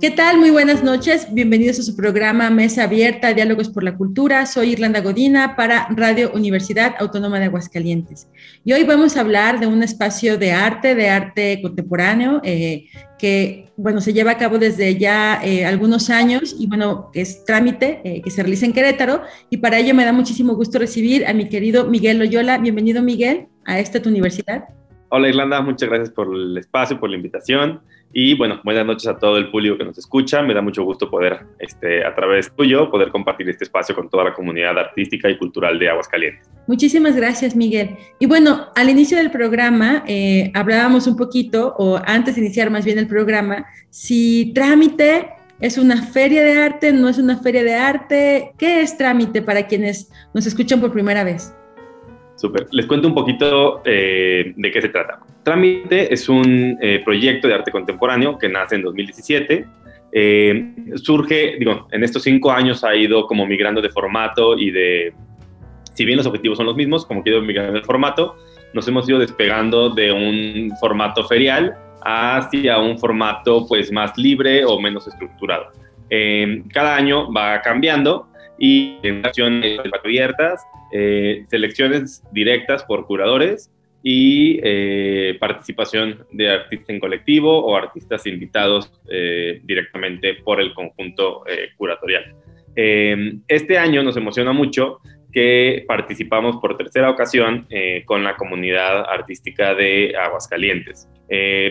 ¿Qué tal? Muy buenas noches. Bienvenidos a su programa Mesa Abierta, Diálogos por la Cultura. Soy Irlanda Godina para Radio Universidad Autónoma de Aguascalientes. Y hoy vamos a hablar de un espacio de arte, de arte contemporáneo, eh, que, bueno, se lleva a cabo desde ya eh, algunos años y, bueno, es trámite, eh, que se realiza en Querétaro. Y para ello me da muchísimo gusto recibir a mi querido Miguel Loyola. Bienvenido, Miguel, a esta tu universidad. Hola Irlanda, muchas gracias por el espacio, por la invitación y bueno, buenas noches a todo el público que nos escucha. Me da mucho gusto poder, este, a través tuyo, poder compartir este espacio con toda la comunidad artística y cultural de Aguascalientes. Muchísimas gracias, Miguel. Y bueno, al inicio del programa eh, hablábamos un poquito, o antes de iniciar más bien el programa, si trámite es una feria de arte, no es una feria de arte. ¿Qué es trámite para quienes nos escuchan por primera vez? Súper. Les cuento un poquito eh, de qué se trata. Trámite es un eh, proyecto de arte contemporáneo que nace en 2017. Eh, surge, digo, en estos cinco años ha ido como migrando de formato y de, si bien los objetivos son los mismos, como que ha ido migrando de formato, nos hemos ido despegando de un formato ferial hacia un formato pues más libre o menos estructurado. cada año va cambiando y acciones abiertas eh, selecciones directas por curadores y eh, participación de artistas en colectivo o artistas invitados eh, directamente por el conjunto curatorial. este año nos emociona mucho que participamos por tercera ocasión con la comunidad artística de Aguascalientes.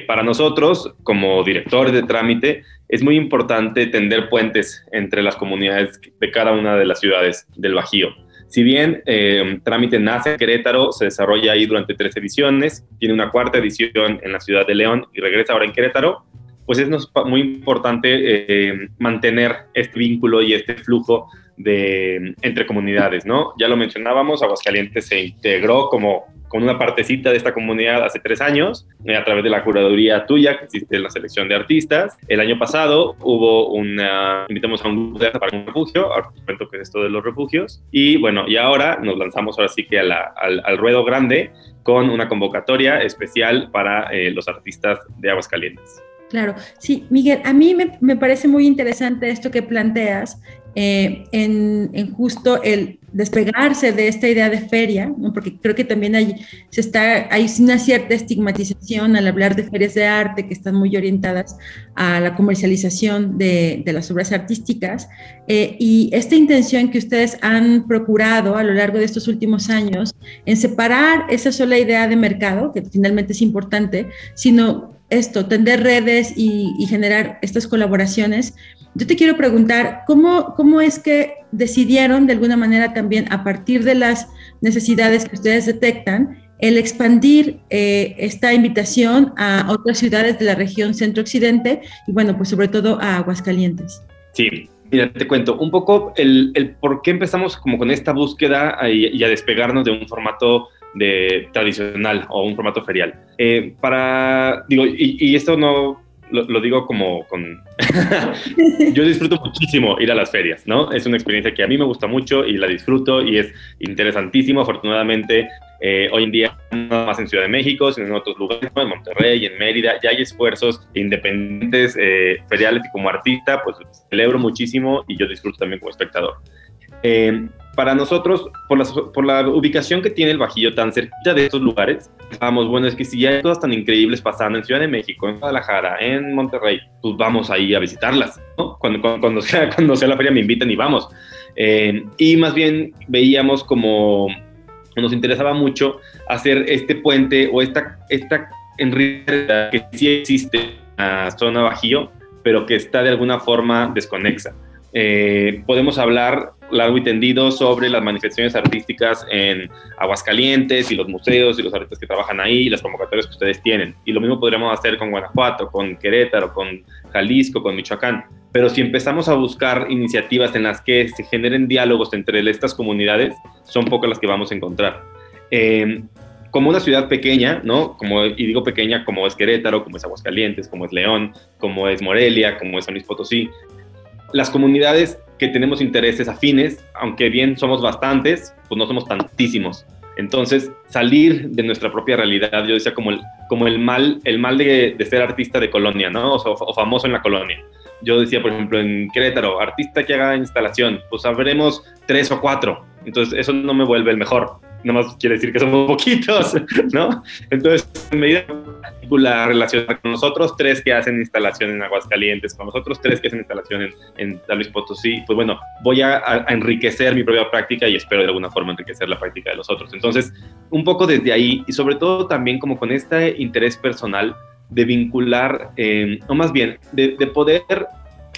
para nosotros, como directores de trámite, es muy importante tender puentes entre las comunidades de cada una de las ciudades del Bajío. Si bien eh, Trámite nace en Querétaro, se desarrolla ahí durante tres ediciones, tiene una cuarta edición en la ciudad de León y regresa ahora en Querétaro, pues es muy importante eh, mantener este vínculo y este flujo de, entre comunidades, ¿no? Ya lo mencionábamos, Aguascalientes se integró como con una partecita de esta comunidad hace tres años, eh, a través de la curaduría tuya, que existe en la selección de artistas. El año pasado hubo una, invitamos a un grupo para un refugio, ahora te qué es esto de los refugios, y bueno, y ahora nos lanzamos ahora sí que al, al, ruedo grande con una convocatoria especial para eh, los artistas de Aguascalientes. Claro, sí, Miguel, a mí me, me parece muy interesante esto que planteas eh, en, justo el despegarse de esta idea de feria, porque creo que también hay, se está, hay una cierta estigmatización al hablar de ferias de arte que están muy orientadas a la comercialización de, de las obras artísticas. Eh, y esta intención que ustedes han procurado a lo largo de estos últimos años en separar esa sola idea de mercado, que finalmente es importante, sino esto, tender redes y, y generar estas colaboraciones, yo te quiero preguntar, ¿cómo, ¿cómo es que decidieron de alguna manera también a partir de las necesidades que ustedes detectan, el expandir eh, esta invitación a otras ciudades de la región centro-occidente y bueno, pues sobre todo a Aguascalientes? Sí, mira, te cuento un poco el, el por qué empezamos como con esta búsqueda y, a despegarnos de un formato de tradicional o un formato ferial. Eh, para, digo, y, y esto no, lo, digo como con... yo disfruto muchísimo ir a las ferias, ¿no? Es una experiencia que a mí me gusta mucho y la disfruto y es interesantísimo. Afortunadamente, eh, hoy en día, no más en Ciudad de México, sino en otros lugares, en Monterrey, en Mérida, ya hay esfuerzos independientes, eh, feriales y como artista, pues celebro muchísimo y yo disfruto también como espectador. Eh, para nosotros, por la, por la, ubicación que tiene el Bajío tan cerquita de estos lugares, vamos, bueno, es que si hay cosas tan increíbles pasando en Ciudad de México, en Guadalajara, en Monterrey, pues vamos ahí a visitarlas, ¿no? Cuando, cuando, sea, cuando sea la feria me invitan y vamos. Eh, y más bien veíamos como nos interesaba mucho hacer este puente o esta, esta en que sí existe en la zona Bajío, pero que está de alguna forma desconexa. Eh, podemos hablar largo y tendido sobre las manifestaciones artísticas en Aguascalientes y los museos y los artistas que trabajan ahí y las convocatorias que ustedes tienen. Y lo mismo podríamos hacer con Guanajuato, con Querétaro, con Jalisco, con Michoacán. Pero si empezamos a buscar iniciativas en las que se generen diálogos entre estas comunidades, son pocas las que vamos a encontrar. eh, como una ciudad pequeña, ¿no? Como, y digo pequeña como es Querétaro, como es Aguascalientes, como es León, como es Morelia, como es San Luis Potosí, las comunidades que tenemos intereses afines, aunque bien somos bastantes, pues no somos tantísimos. Entonces, salir de nuestra propia realidad, yo decía como el, como el mal, el mal de, ser artista de colonia, ¿no? O, famoso en la colonia. Yo decía, por ejemplo, en Querétaro, artista que haga instalación, pues habremos tres o cuatro. Entonces, eso no me vuelve el mejor más quiere decir que somos poquitos, ¿no? Entonces, en medida la relación con nosotros, tres que hacen instalación en Aguascalientes, con nosotros tres que hacen instalación en, en San Luis Potosí, pues bueno, voy a, a, enriquecer mi propia práctica y espero de alguna forma enriquecer la práctica de los otros. Entonces, un poco desde ahí y sobre todo también como con este interés personal de vincular, eh, o más bien, de, de poder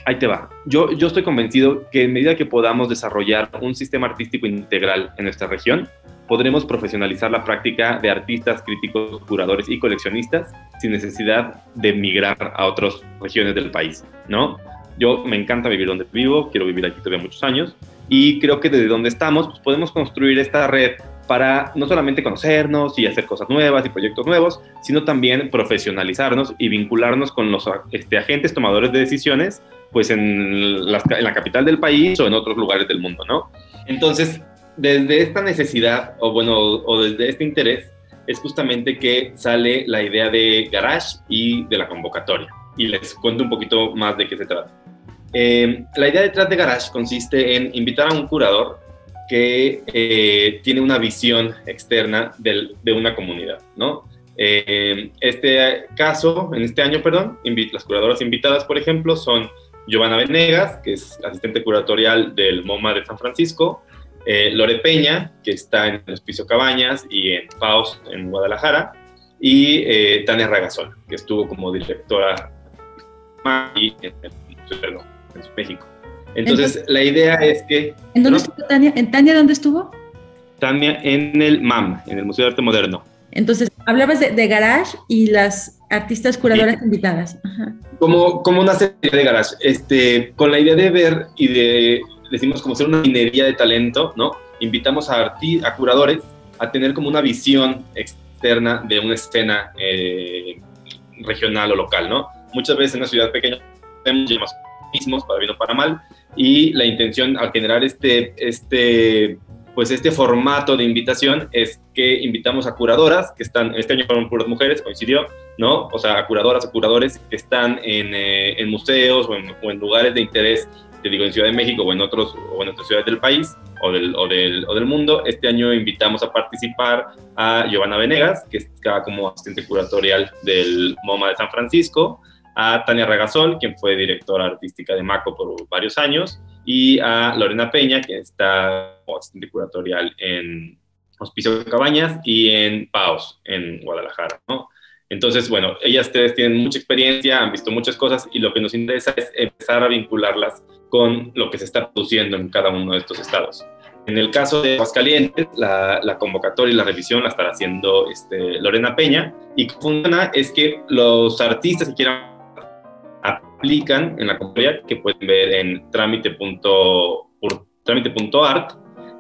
ahí te va. Yo, yo estoy convencido que en medida que podamos desarrollar un sistema artístico integral en nuestra región, podremos profesionalizar la práctica de artistas, críticos, curadores y coleccionistas sin necesidad de migrar a otras regiones del país, ¿no? Yo me encanta vivir donde vivo, quiero vivir aquí todavía muchos años y creo que desde donde estamos pues podemos construir esta red para no solamente conocernos y hacer cosas nuevas y proyectos nuevos, sino también profesionalizarnos y vincularnos con los este, agentes tomadores de decisiones, pues en la, en la capital del país o en otros lugares del mundo, ¿no? Entonces, desde esta necesidad, o bueno, o desde este interés, es justamente que sale la idea de Garage y de la convocatoria. Y les cuento un poquito más de qué se trata. Eh, la idea detrás de Garage consiste en invitar a un curador que eh, tiene una visión externa de una comunidad, ¿no? Eh, este caso, en este año, perdón, las curadoras invitadas, por ejemplo, son Giovanna Venegas, que es asistente curatorial del MoMA de San Francisco, eh, Lore Peña, que está en el Hospicio Cabañas y en PAUS en Guadalajara, y eh, Tania Ragazón, que estuvo como directora en, en México. Entonces, Entonces, la idea es que... ¿En dónde ¿no? estuvo Tania? ¿En Tania dónde estuvo? Tania en el MAM, en el Museo de Arte Moderno. Entonces, hablabas de, de Garage y las artistas curadoras sí. invitadas. Ajá. Como, como una serie de Garage, este, con la idea de ver y de decimos como ser una minería de talento, ¿no? Invitamos a, a curadores a tener como una visión externa de una escena eh, regional o local, ¿no? Muchas veces en una ciudad pequeña tenemos mismos, para bien o para mal, y la intención al generar este, este, pues este formato de invitación es que invitamos a curadoras que están, este año fueron puras mujeres, coincidió, ¿no? O sea, a curadoras o curadores que están en, eh, en museos o en, o en lugares de interés te digo, en Ciudad de México o en, otros, o en otras ciudades del país o del, o, del, o del mundo. Este año invitamos a participar a Giovanna Venegas, que está como asistente curatorial del MoMA de San Francisco, a Tania Regasol, quien fue directora artística de MACO por varios años, y a Lorena Peña, que está como asistente curatorial en Hospicio Cabañas y en PAOS, en Guadalajara, ¿no? Entonces, bueno, ellas ustedes tienen mucha experiencia, han visto muchas cosas y lo que nos interesa es empezar a vincularlas con lo que se está produciendo en cada uno de estos estados. En el caso de Aguascalientes, la, la convocatoria y la revisión la estará haciendo este, Lorena Peña y que funciona es que los artistas que quieran aplican en la convocatoria que pueden ver en trámite.art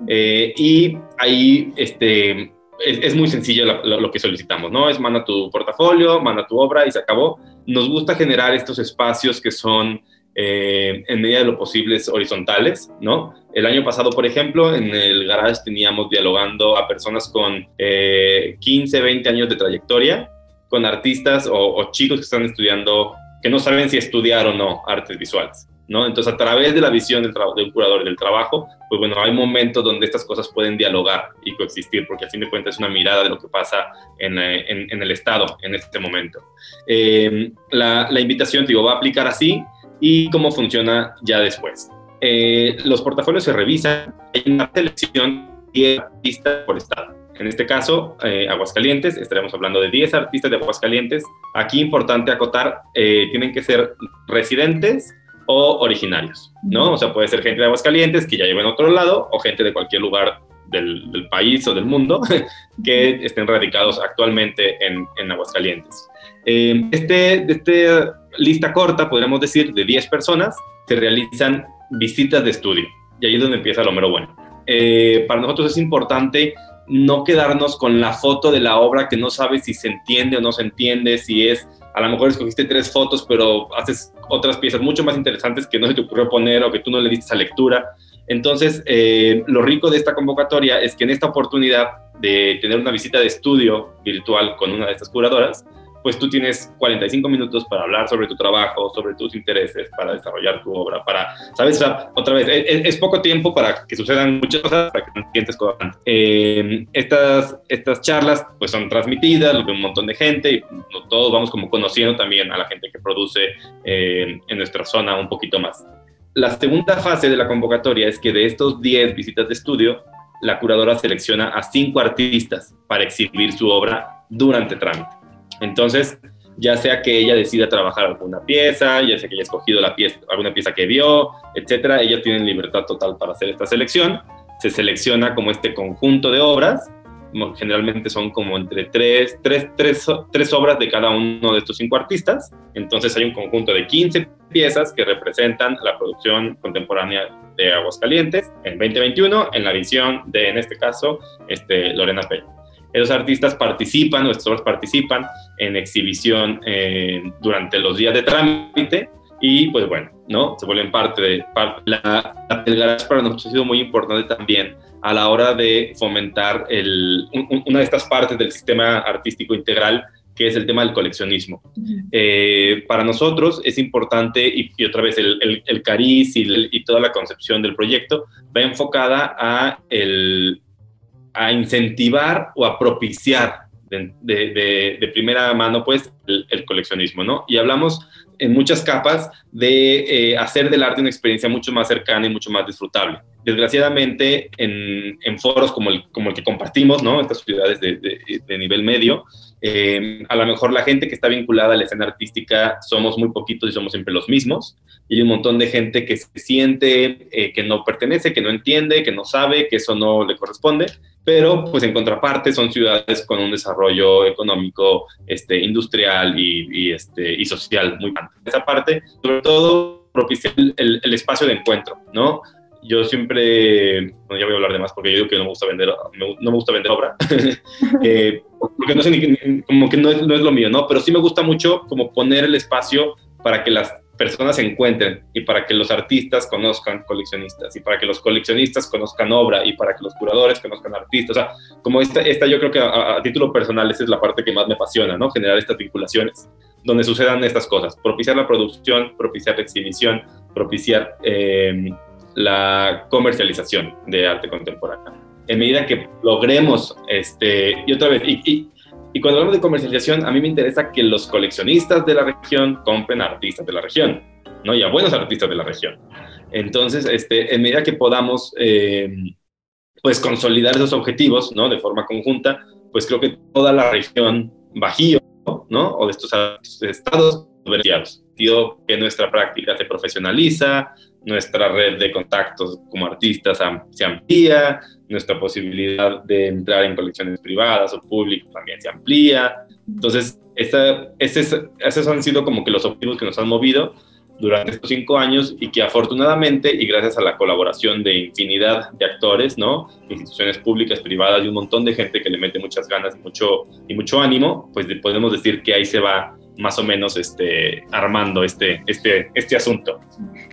eh, y ahí este, es, es, muy sencillo lo, que solicitamos, ¿no? Es manda tu portafolio, manda tu obra y se acabó. Nos gusta generar estos espacios que son, eh, en medida de lo posible, horizontales, ¿no? El año pasado, por ejemplo, en el garage teníamos dialogando a personas con eh, 15, 20 años de trayectoria, con artistas o chicos que están estudiando, que no saben si estudiar o no artes visuales. ¿No? Entonces, a través de la visión del, de un curador del trabajo, pues bueno, hay momentos donde estas cosas pueden dialogar y coexistir, porque a fin de cuentas es una mirada de lo que pasa en, en, en el Estado en este momento. Eh, la, la, invitación, digo, va a aplicar así y cómo funciona ya después. Eh, los portafolios se revisan, hay una selección de artistas por Estado. En este caso, eh, Aguascalientes, estaremos hablando de 10 artistas de Aguascalientes. Aquí importante acotar, eh, tienen que ser residentes o originarios, ¿no? O sea, puede ser gente de Aguascalientes que ya lleven a otro lado o gente de cualquier lugar del, del país o del mundo que estén radicados actualmente en, en Aguascalientes. Eh, este, esta lista corta, podríamos decir, de 10 personas, se realizan visitas de estudio y ahí es donde empieza lo mero bueno. Eh, para nosotros es importante no quedarnos con la foto de la obra que no sabes si se entiende o no se entiende, si es, a lo mejor escogiste tres fotos, pero haces otras piezas mucho más interesantes que no se te ocurrió poner o que tú no le diste esa lectura. Entonces, eh, lo rico de esta convocatoria es que en esta oportunidad de tener una visita de estudio virtual con una de estas curadoras, pues tú tienes 45 minutos para hablar sobre tu trabajo, sobre tus intereses, para desarrollar tu obra, para, ¿sabes? otra vez, es, poco tiempo para que sucedan muchas cosas, para que te sientes cosas. Eh, estas, estas charlas pues son transmitidas, lo ve un montón de gente y todos vamos como conociendo también a la gente que produce eh, en nuestra zona un poquito más. La segunda fase de la convocatoria es que de estos 10 visitas de estudio, la curadora selecciona a 5 artistas para exhibir su obra durante trámite. Entonces, ya sea que ella decida trabajar alguna pieza, ya sea que haya escogido la pieza, alguna pieza que vio, etcétera, ellas tienen libertad total para hacer esta selección. Se selecciona como este conjunto de obras, generalmente son como entre tres, tres, tres, obras de cada uno de estos cinco artistas. Entonces hay un conjunto de 15 piezas que representan la producción contemporánea de Aguascalientes en 2021 en la visión de, en este caso, este, Lorena Peña. Esos artistas participan, nuestros obras participan en exhibición eh, durante los días de trámite y pues bueno, ¿no? Se vuelven parte de... la, el garage para nosotros ha sido muy importante también a la hora de fomentar el, una de estas partes del sistema artístico integral que es el tema del coleccionismo. Eh, para nosotros es importante, y, otra vez el, el, el cariz y, y, toda la concepción del proyecto va enfocada a el, a incentivar o a propiciar de, de, primera mano pues el, coleccionismo, ¿no? Y hablamos en muchas capas de eh, hacer del arte una experiencia mucho más cercana y mucho más disfrutable. Desgraciadamente, en, en foros como el, como el que compartimos, ¿no? Estas ciudades de, de nivel medio, eh, a lo mejor la gente que está vinculada a la escena artística somos muy poquitos y somos siempre los mismos. Y hay un montón de gente que se siente eh, que no pertenece, que no entiende, que no sabe, que eso no le corresponde. Pero, pues en contraparte, son ciudades con un desarrollo económico, este, industrial y, este, y social muy grande. Esa parte, sobre todo, propicia el, el espacio de encuentro, ¿no? yo siempre, bueno, ya voy a hablar de más porque yo digo que no me gusta vender, no me gusta vender obra, eh, porque no sé ni, como que no es, no es, lo mío, ¿no? Pero sí me gusta mucho como poner el espacio para que las personas se encuentren y para que los artistas conozcan coleccionistas y para que los coleccionistas conozcan obra y para que los curadores conozcan artistas. O sea, como esta, esta yo creo que a, título personal esa es la parte que más me apasiona, ¿no? Generar estas vinculaciones donde sucedan estas cosas, propiciar la producción, propiciar la exhibición, propiciar... Eh, la comercialización de arte contemporáneo. En medida que logremos, este, y otra vez, y, y, cuando hablamos de comercialización, a mí me interesa que los coleccionistas de la región compren a artistas de la región, ¿no? Y a buenos artistas de la región. Entonces, este, en medida que podamos, eh, pues, consolidar esos objetivos, ¿no? De forma conjunta, pues creo que toda la región Bajío, ¿no? O de estos estados beneficiados. Que nuestra práctica se profesionaliza, nuestra red de contactos como artistas se amplía, nuestra posibilidad de entrar en colecciones privadas o públicas también se amplía. Entonces, esa, esos han sido como que los objetivos que nos han movido durante estos cinco años y que afortunadamente y gracias a la colaboración de infinidad de actores, ¿no? instituciones públicas, privadas y un montón de gente que le mete muchas ganas mucho, y mucho ánimo, pues podemos decir que ahí se va más o menos este, armando este, este, este asunto.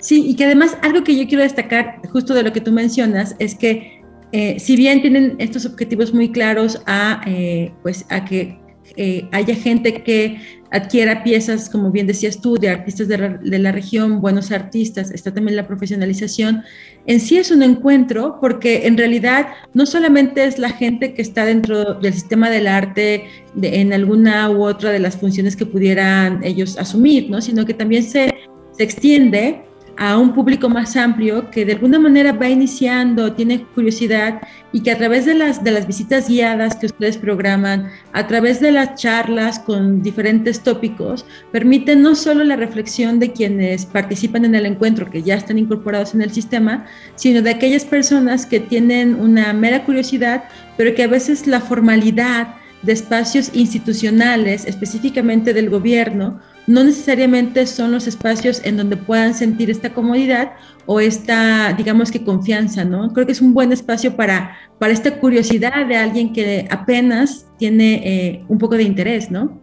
Sí, y que además algo que yo quiero destacar justo de lo que tú mencionas es que eh, si bien tienen estos objetivos muy claros a, eh, pues a que eh, haya gente que adquiera piezas, como bien decías tú, de artistas de la, región, buenos artistas, está también la profesionalización. En sí es un encuentro porque en realidad no solamente es la gente que está dentro del sistema del arte en alguna u otra de las funciones que pudieran ellos asumir, ¿no? sino que también se, se extiende a un público más amplio que de alguna manera va iniciando, tiene curiosidad y que a través de las, de las visitas guiadas que ustedes programan, a través de las charlas con diferentes tópicos, permiten no solo la reflexión de quienes participan en el encuentro, que ya están incorporados en el sistema, sino de aquellas personas que tienen una mera curiosidad, pero que a veces la formalidad de espacios institucionales, específicamente del gobierno, no necesariamente son los espacios en donde puedan sentir esta comodidad o esta, digamos que confianza, ¿no? Creo que es un buen espacio para, para esta curiosidad de alguien que apenas tiene eh, un poco de interés, ¿no?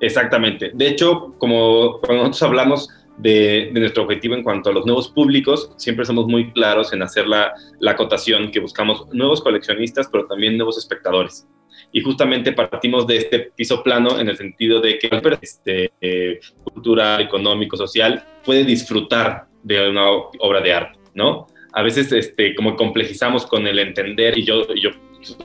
Exactamente. De hecho, como cuando nosotros hablamos de, nuestro objetivo en cuanto a los nuevos públicos, siempre somos muy claros en hacer la, la acotación que buscamos nuevos coleccionistas, pero también nuevos espectadores. Y justamente partimos de este piso plano en el sentido de que este, eh, cultural, económico, social, puede disfrutar de una obra de arte, ¿no? A veces este, como complejizamos con el entender y yo, yo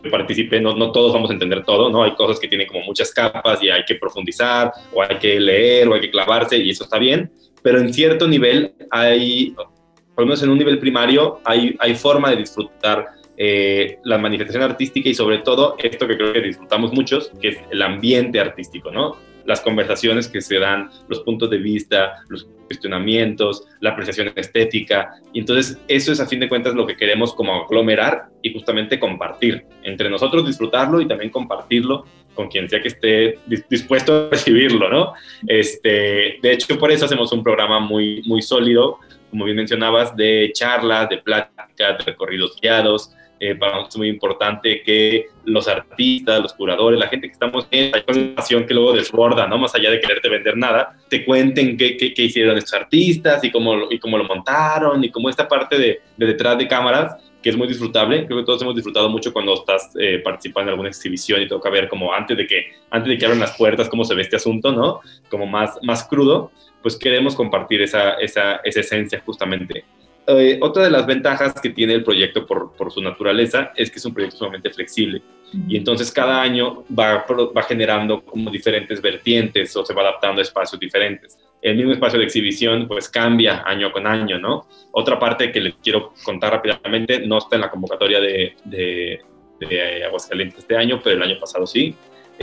participé, no, no todos vamos a entender todo, ¿no? Hay cosas que tienen como muchas capas y hay que profundizar o hay que leer o hay que clavarse y eso está bien, pero en cierto nivel hay, por lo menos en un nivel primario, hay, hay forma de disfrutar eh, la manifestación artística y sobre todo esto que creo que disfrutamos muchos, que es el ambiente artístico, ¿no? Las conversaciones que se dan, los puntos de vista, los cuestionamientos, la apreciación estética. Y entonces eso es a fin de cuentas lo que queremos como aglomerar y justamente compartir. Entre nosotros disfrutarlo y también compartirlo con quien sea que esté dispuesto a recibirlo, ¿no? Este, de hecho, por eso hacemos un programa muy, muy sólido, como bien mencionabas, de charlas, de pláticas, de recorridos guiados, eh, para nosotros es muy importante que los artistas, los curadores, la gente que estamos en la información que luego desborda, ¿no? Más allá de quererte vender nada, te cuenten qué, qué, qué hicieron estos artistas y cómo, y cómo lo montaron y cómo esta parte de, de, detrás de cámaras, que es muy disfrutable. Creo que todos hemos disfrutado mucho cuando estás eh, participando en alguna exhibición y toca ver como antes de que, antes de que abran las puertas, cómo se ve este asunto, ¿no? Como más, más crudo, pues queremos compartir esa, esa, esa esencia justamente. Eh, otra de las ventajas que tiene el proyecto por, por, su naturaleza es que es un proyecto sumamente flexible y entonces cada año va, va generando como diferentes vertientes o se va adaptando a espacios diferentes. El mismo espacio de exhibición pues cambia año con año, ¿no? Otra parte que les quiero contar rápidamente, no está en la convocatoria de, de, de Aguascalientes este año, pero el año pasado sí,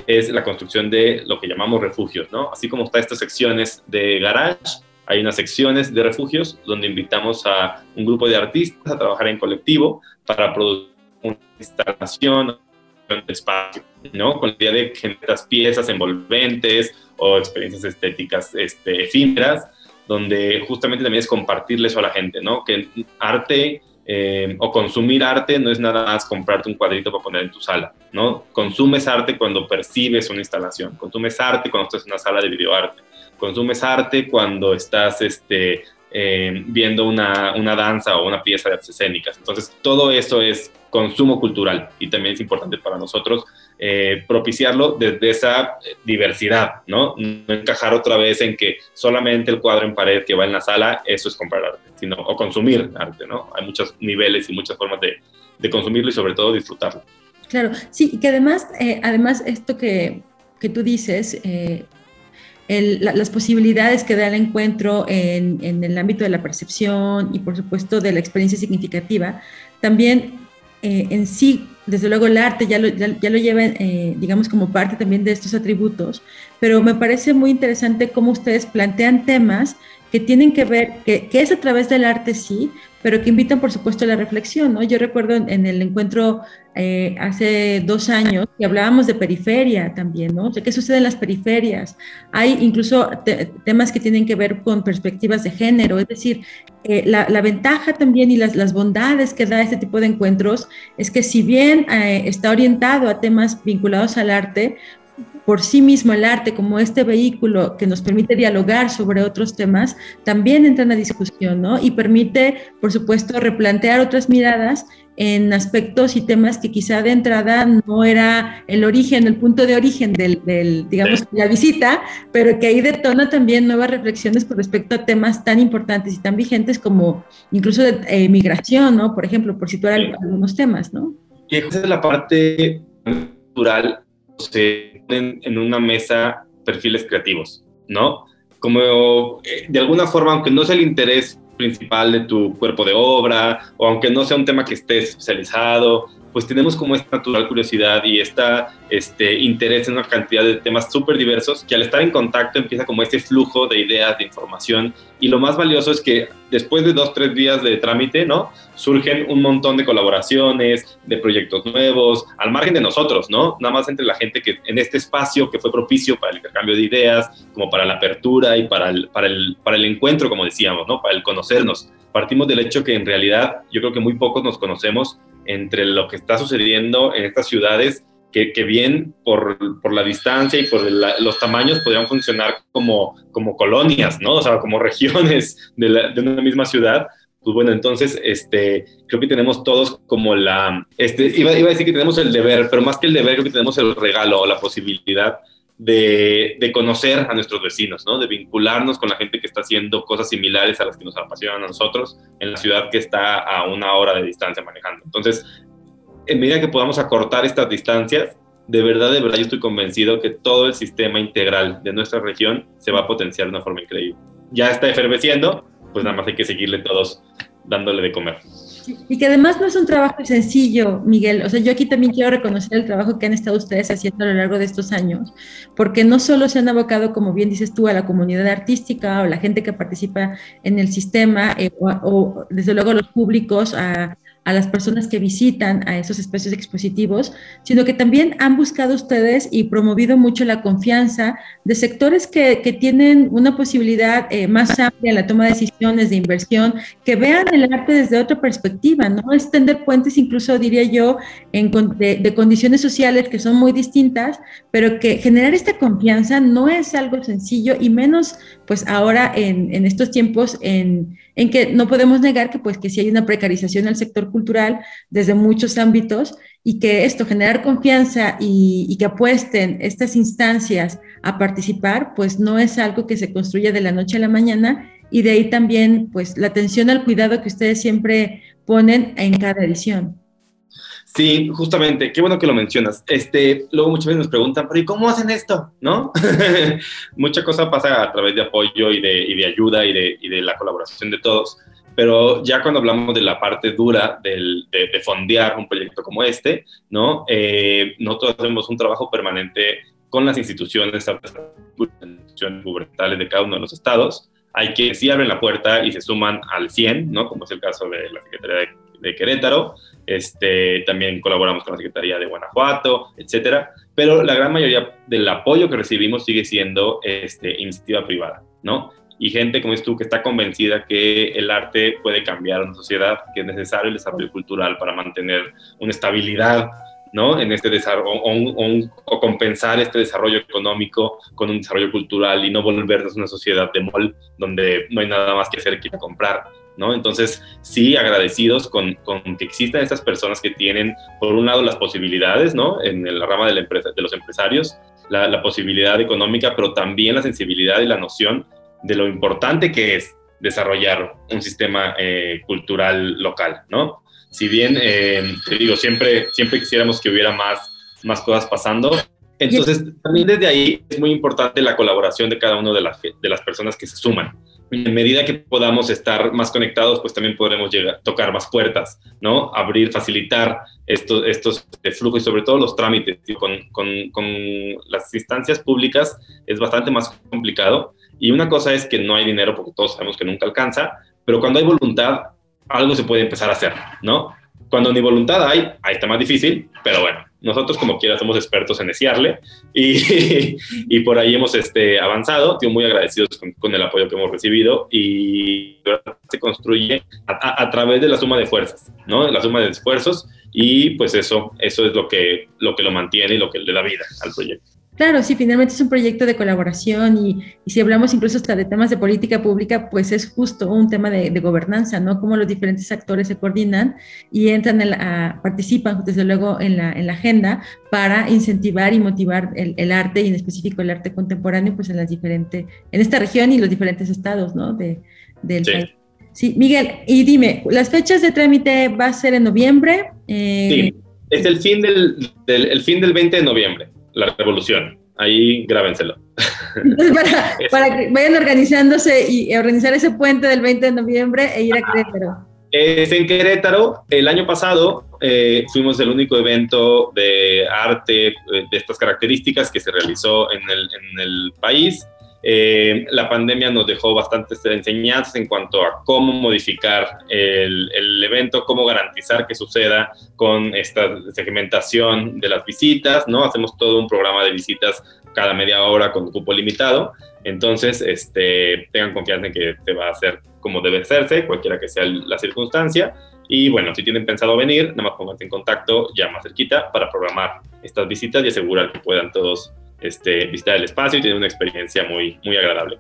es la construcción de lo que llamamos refugios, ¿no? Así como está estas secciones de garage, hay unas secciones de refugios donde invitamos a un grupo de artistas a trabajar en colectivo para producir una instalación de espacio, ¿no? Con la idea de generar piezas envolventes o experiencias estéticas este, efímeras, donde justamente también es compartirle eso a la gente, ¿no? Que arte eh, o consumir arte no es nada más comprarte un cuadrito para poner en tu sala, ¿no? Consumes arte cuando percibes una instalación, consumes arte cuando estás en una sala de videoarte, consumes arte cuando estás este, eh, viendo una, una, danza o una pieza de artes escénicas. Entonces, todo eso es consumo cultural y también es importante para nosotros eh, propiciarlo desde esa diversidad, ¿no? No encajar otra vez en que solamente el cuadro en pared que va en la sala, eso es comprar arte, sino o consumir arte, ¿no? Hay muchos niveles y muchas formas de, de consumirlo y sobre todo disfrutarlo. Claro, sí, y que además, eh, además esto que, que tú dices, las posibilidades que da el encuentro en, el ámbito de la percepción y por supuesto de la experiencia significativa, también eh, en sí, desde luego el arte ya lo, ya, ya lo lleva, eh, digamos, como parte también de estos atributos, pero me parece muy interesante cómo ustedes plantean temas que tienen que ver, que, que, es a través del arte sí, pero que invitan por supuesto a la reflexión, ¿no? Yo recuerdo en, el encuentro eh, hace dos años que hablábamos de periferia también, ¿no? O ¿qué sucede en las periferias? Hay incluso te, temas que tienen que ver con perspectivas de género, es decir, eh, la, ventaja también y las, las, bondades que da este tipo de encuentros es que si bien eh, está orientado a temas vinculados al arte, por sí mismo el arte como este vehículo que nos permite dialogar sobre otros temas, también entra en la discusión, ¿no? Y permite, por supuesto, replantear otras miradas en aspectos y temas que quizá de entrada no era el origen, el punto de origen del, del digamos, la visita, pero que ahí detona también nuevas reflexiones con respecto a temas tan importantes y tan vigentes como incluso de eh, migración, ¿no? Por ejemplo, por situar algunos temas, ¿no? Y esa es la parte cultural se en una mesa perfiles creativos, ¿no? Como eh, de alguna forma, aunque no sea el interés principal de tu cuerpo de obra, o aunque no sea un tema que esté especializado, pues tenemos como esta natural curiosidad y esta este, interés en una cantidad de temas súper diversos que al estar en contacto empieza como este flujo de ideas, de información y lo más valioso es que después de dos, tres días de trámite, ¿no? Surgen un montón de colaboraciones, de proyectos nuevos, al margen de nosotros, ¿no? Nada más entre la gente que en este espacio que fue propicio para el intercambio de ideas, como para la apertura y para el, para el, para el encuentro, como decíamos, ¿no? Para el conocernos. Partimos del hecho que en realidad yo creo que muy pocos nos conocemos entre lo que está sucediendo en estas ciudades que, que, bien por, por, la distancia y por los tamaños podrían funcionar como, como colonias, ¿no? O sea, como regiones de, la, de, una misma ciudad. Pues bueno, entonces, este, creo que tenemos todos como la, este, iba, iba a decir que tenemos el deber, pero más que el deber, creo que tenemos el regalo o la posibilidad de, conocer a nuestros vecinos, ¿no? De vincularnos con la gente que está haciendo cosas similares a las que nos apasionan a nosotros en la ciudad que está a una hora de distancia manejando. Entonces, en medida que podamos acortar estas distancias, de verdad, de verdad, yo estoy convencido que todo el sistema integral de nuestra región se va a potenciar de una forma increíble. Ya está efervesciendo, pues nada más hay que seguirle todos dándole de comer. Y que además no es un trabajo sencillo, Miguel. O sea, yo aquí también quiero reconocer el trabajo que han estado ustedes haciendo a lo largo de estos años, porque no solo se han abocado, como bien dices tú, a la comunidad artística o la gente que participa en el sistema, eh, o, o, desde luego los públicos, a a las personas que visitan a esos espacios expositivos, sino que también han buscado ustedes y promovido mucho la confianza de sectores que, que tienen una posibilidad eh, más amplia en la toma de decisiones de inversión, que vean el arte desde otra perspectiva, ¿no? Extender puentes incluso, diría yo, de, de condiciones sociales que son muy distintas, pero que generar esta confianza no es algo sencillo y menos pues ahora en, en estos tiempos en, en, que no podemos negar que pues que si hay una precarización del sector cultural desde muchos ámbitos y que esto, generar confianza y, y, que apuesten estas instancias a participar, pues no es algo que se construya de la noche a la mañana y de ahí también pues la atención al cuidado que ustedes siempre ponen en cada edición. Sí, justamente, qué bueno que lo mencionas. Este, luego muchas veces nos preguntan, pero ¿y cómo hacen esto? ¿No? Mucha cosa pasa a través de apoyo y de, y de ayuda y de, y de, la colaboración de todos. Pero ya cuando hablamos de la parte dura del, de, de, fondear un proyecto como este, ¿no? Eh, nosotros hacemos un trabajo permanente con las instituciones, instituciones gubernamentales de cada uno de los estados. Hay que sí abren la puerta y se suman al 100, ¿no? Como es el caso de la Secretaría de, de Querétaro este, también colaboramos con la Secretaría de Guanajuato, etcétera, pero la gran mayoría del apoyo que recibimos sigue siendo este, iniciativa privada, ¿no? Y gente como es tú que está convencida que el arte puede cambiar una sociedad, que es necesario el desarrollo cultural para mantener una estabilidad ¿no? En este desarrollo, o, compensar este desarrollo económico con un desarrollo cultural y no volvernos una sociedad de mall donde no hay nada más que hacer que comprar. ¿no? Entonces, sí, agradecidos con, con, que existan estas personas que tienen, por un lado, las posibilidades, ¿no? En la rama de, los empresarios, la, la, posibilidad económica, pero también la sensibilidad y la noción de lo importante que es desarrollar un sistema eh, cultural local, ¿no? Si bien, eh, te digo, siempre, siempre quisiéramos que hubiera más, más cosas pasando, entonces, también desde ahí es muy importante la colaboración de cada una de las, de las personas que se suman en medida que podamos estar más conectados, pues también podremos llegar, tocar más puertas, ¿no? Abrir, facilitar estos, estos flujos y sobre todo los trámites. Con, con, con, las instancias públicas es bastante más complicado. Y una cosa es que no hay dinero, porque todos sabemos que nunca alcanza, pero cuando hay voluntad, algo se puede empezar a hacer, ¿no? Cuando ni voluntad hay, ahí está más difícil, pero bueno, nosotros como quiera somos expertos en desearle y, y por ahí hemos este, avanzado, estoy muy agradecidos con, con, el apoyo que hemos recibido y se construye a, a, a, través de la suma de fuerzas, ¿no? La suma de esfuerzos y pues eso, eso es lo que, lo que lo mantiene y lo que le da vida al proyecto. Claro, sí, finalmente es un proyecto de colaboración y, y, si hablamos incluso hasta de temas de política pública, pues es justo un tema de, de gobernanza, ¿no? Cómo los diferentes actores se coordinan y entran, en la, participan desde luego en la, en la, agenda para incentivar y motivar el, el, arte y en específico el arte contemporáneo, pues en las diferentes, en esta región y los diferentes estados, ¿no? De, del sí. país. Sí, Miguel, y dime, ¿las fechas de trámite va a ser en noviembre? Eh, sí, es el fin del, del, el fin del 20 de noviembre la revolución. Ahí grábenselo. Para, que vayan organizándose y organizar ese puente del 20 de noviembre e ir a Querétaro. Es en Querétaro. El año pasado eh, fuimos el único evento de arte eh, de estas características que se realizó en el, en el país. Eh, la pandemia nos dejó bastantes enseñanzas en cuanto a cómo modificar el, el, evento, cómo garantizar que suceda con esta segmentación de las visitas, ¿no? Hacemos todo un programa de visitas cada media hora con cupo limitado. Entonces, este, tengan confianza en que se va a hacer como debe hacerse, cualquiera que sea la circunstancia. Y bueno, si tienen pensado venir, nada más pónganse en contacto ya más cerquita para programar estas visitas y asegurar que puedan todos este, visitar el espacio y tener una experiencia muy, muy agradable.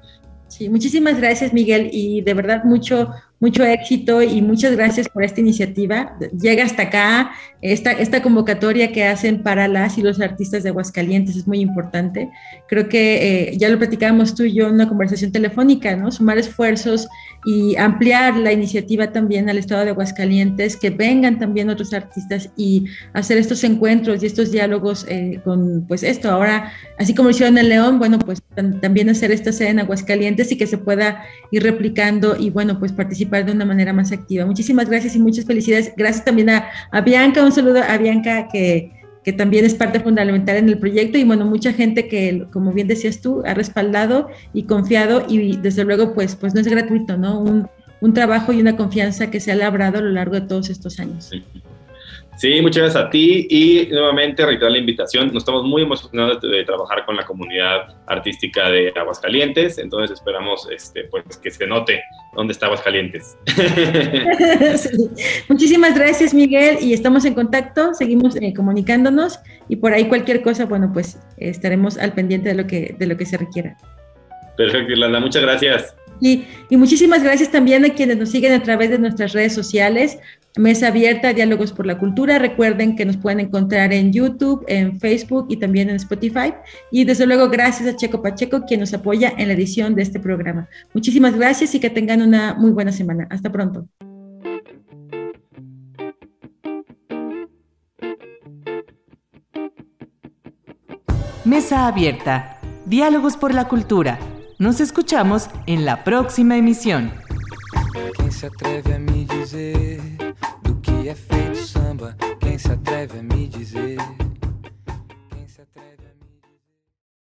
Sí, muchísimas gracias Miguel y de verdad mucho, mucho éxito y muchas gracias por esta iniciativa. Llega hasta acá, esta, esta convocatoria que hacen para las y los artistas de Aguascalientes es muy importante. Creo que eh, ya lo platicábamos tú y yo en una conversación telefónica, ¿no? Sumar esfuerzos y ampliar la iniciativa también al estado de Aguascalientes, que vengan también otros artistas y hacer estos encuentros y estos diálogos eh, con, pues esto, ahora, así como hicieron en León, bueno, pues también hacer esta sede en Aguascalientes y que se pueda ir replicando y, bueno, pues participar de una manera más activa. Muchísimas gracias y muchas felicidades. Gracias también a, Bianca, un saludo a Bianca que que también es parte fundamental en el proyecto y bueno, mucha gente que, como bien decías tú, ha respaldado y confiado y desde luego pues, pues no es gratuito, ¿no? Un, un trabajo y una confianza que se ha labrado a lo largo de todos estos años. Sí. Sí, muchas gracias a ti y nuevamente reiterar la invitación. Nos estamos muy emocionados de, trabajar con la comunidad artística de Aguascalientes, entonces esperamos este, pues, que se note dónde está Aguascalientes. sí. Muchísimas gracias Miguel y estamos en contacto, seguimos eh, comunicándonos y por ahí cualquier cosa, bueno, pues estaremos al pendiente de lo que, de lo que se requiera. Perfecto, Irlanda, muchas gracias. Y, y, muchísimas gracias también a quienes nos siguen a través de nuestras redes sociales. Mesa Abierta, Diálogos por la Cultura. Recuerden que nos pueden encontrar en YouTube, en Facebook y también en Spotify. Y desde luego, gracias a Checo Pacheco, quien nos apoya en la edición de este programa. Muchísimas gracias y que tengan una muy buena semana. Hasta pronto. Mesa Abierta, Diálogos por la Cultura. Nos escuchamos en la próxima emisión. Quem se atreve a me dizer do que é feito samba? Quem se atreve a me dizer?